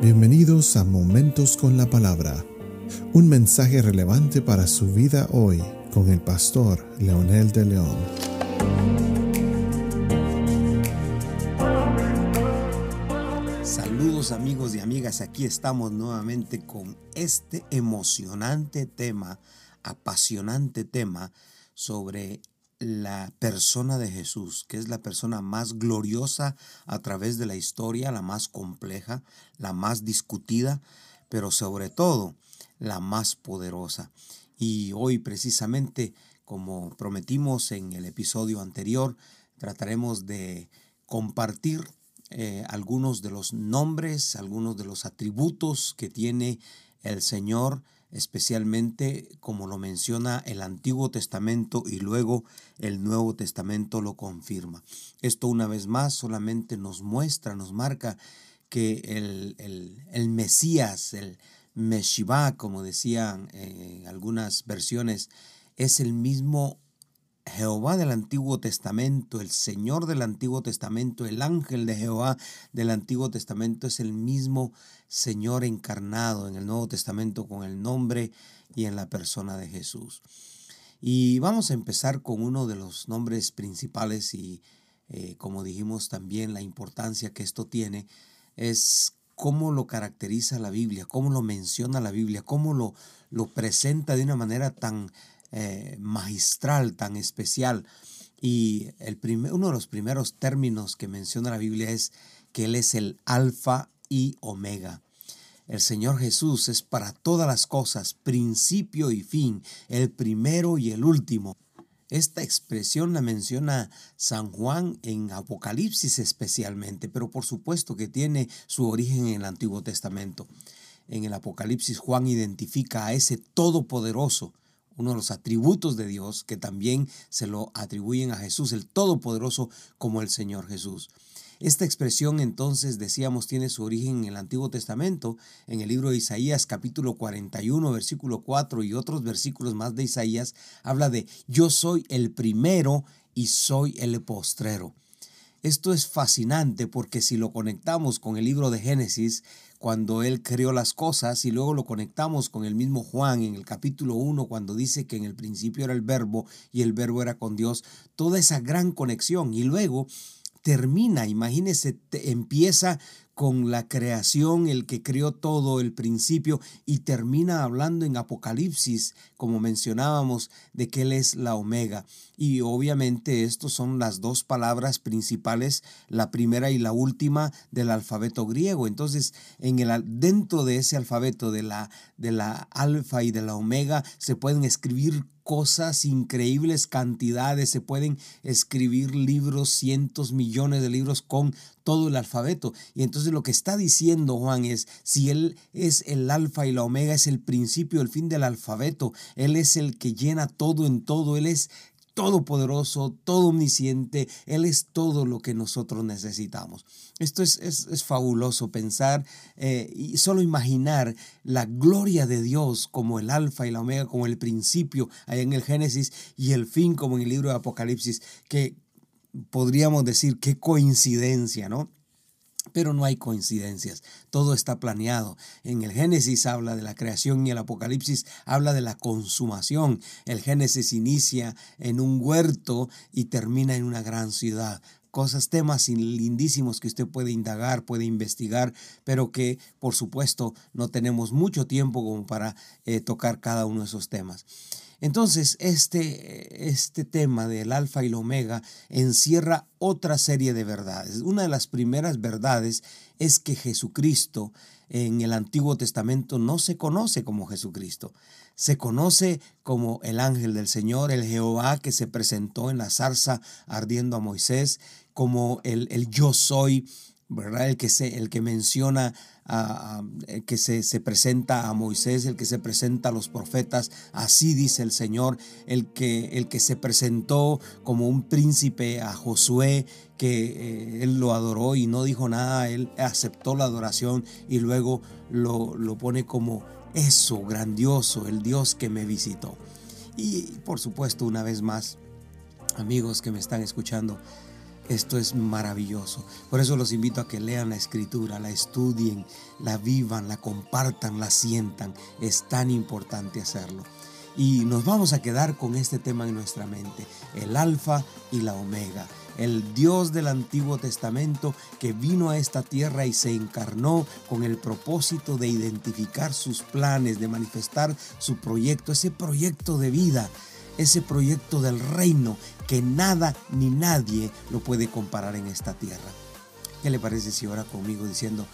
Bienvenidos a Momentos con la Palabra, un mensaje relevante para su vida hoy con el pastor Leonel de León. Saludos amigos y amigas, aquí estamos nuevamente con este emocionante tema, apasionante tema sobre la persona de Jesús, que es la persona más gloriosa a través de la historia, la más compleja, la más discutida, pero sobre todo la más poderosa. Y hoy precisamente, como prometimos en el episodio anterior, trataremos de compartir eh, algunos de los nombres, algunos de los atributos que tiene el Señor especialmente como lo menciona el Antiguo Testamento y luego el Nuevo Testamento lo confirma. Esto una vez más solamente nos muestra, nos marca que el, el, Mesías, el Meshivá, como decían en algunas versiones, es el mismo Jehová del Antiguo Testamento, el Señor del Antiguo Testamento, el ángel de Jehová del Antiguo Testamento es el mismo Señor encarnado en el Nuevo Testamento con el nombre y en la persona de Jesús. Y vamos a empezar con uno de los nombres principales y eh, como dijimos también la importancia que esto tiene es cómo lo caracteriza la Biblia, cómo lo menciona la Biblia, cómo lo, lo presenta de una manera tan eh, magistral, tan especial. Y el uno de los primeros términos que menciona la Biblia es que Él es el alfa y omega. El Señor Jesús es para todas las cosas, principio y fin, el primero y el último. Esta expresión la menciona San Juan en Apocalipsis especialmente, pero por supuesto que tiene su origen en el Antiguo Testamento. En el Apocalipsis Juan identifica a ese todopoderoso, uno de los atributos de Dios que también se lo atribuyen a Jesús, el Todopoderoso, como el Señor Jesús. Esta expresión entonces, decíamos, tiene su origen en el Antiguo Testamento, en el libro de Isaías capítulo 41, versículo 4 y otros versículos más de Isaías, habla de yo soy el primero y soy el postrero. Esto es fascinante porque si lo conectamos con el libro de Génesis, cuando él creó las cosas y luego lo conectamos con el mismo Juan en el capítulo 1 cuando dice que en el principio era el verbo y el verbo era con Dios, toda esa gran conexión. Y luego termina, imagínese, empieza con la creación, el que creó todo, el principio, y termina hablando en Apocalipsis, como mencionábamos, de que Él es la omega. Y obviamente estos son las dos palabras principales, la primera y la última del alfabeto griego. Entonces, en el, dentro de ese alfabeto de la, de la alfa y de la omega se pueden escribir cosas, increíbles cantidades, se pueden escribir libros, cientos, millones de libros con todo el alfabeto. Y entonces lo que está diciendo Juan es, si Él es el alfa y la omega, es el principio, el fin del alfabeto, Él es el que llena todo en todo, Él es todopoderoso, todo omnisciente, Él es todo lo que nosotros necesitamos. Esto es, es, fabuloso pensar eh, y solo imaginar la gloria de Dios como el alfa y la omega, como el principio allá en el Génesis y el fin como en el libro de Apocalipsis, que podríamos decir qué coincidencia, ¿no? Pero no hay coincidencias, todo está planeado. En el Génesis habla de la creación y el Apocalipsis habla de la consumación. El Génesis inicia en un huerto y termina en una gran ciudad cosas, temas lindísimos que usted puede indagar, puede investigar, pero que por supuesto no tenemos mucho tiempo como para eh, tocar cada uno de esos temas. Entonces, este, este tema del alfa y el omega encierra otra serie de verdades. Una de las primeras verdades es que Jesucristo en el Antiguo Testamento no se conoce como Jesucristo. Se conoce como el ángel del Señor, el Jehová que se presentó en la zarza ardiendo a Moisés, como el, el yo soy ¿verdad? El que, se, el que menciona, a, que se, se, presenta a Moisés, el que se presenta a los profetas, así dice el Señor, el que, el que se presentó como un príncipe a Josué, que eh, él lo adoró y no dijo nada, él aceptó la adoración y luego lo, lo pone como eso, grandioso, el Dios que me visitó. Y por supuesto, una vez más, amigos que me están escuchando, Esto es maravilloso. Por eso los invito a que lean la escritura, la estudien, la vivan, la compartan, la sientan. Es tan importante hacerlo. Y nos vamos a quedar con este tema en nuestra mente, el alfa y la omega, el Dios del Antiguo Testamento que vino a esta tierra y se encarnó con el propósito de identificar sus planes, de manifestar su proyecto, ese proyecto de vida ese proyecto del reino que nada ni nadie lo puede comparar en esta tierra. ¿Qué le parece si ora conmigo diciendo,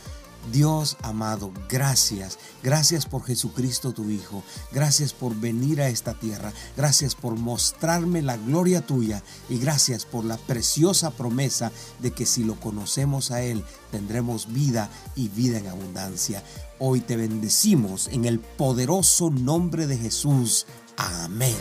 Dios amado, gracias. Gracias por Jesucristo tu Hijo. Gracias por venir a esta tierra. Gracias por mostrarme la gloria tuya. Y gracias por la preciosa promesa de que si lo conocemos a Él, tendremos vida y vida en abundancia. Hoy te bendecimos en el poderoso nombre de Jesús. Amén.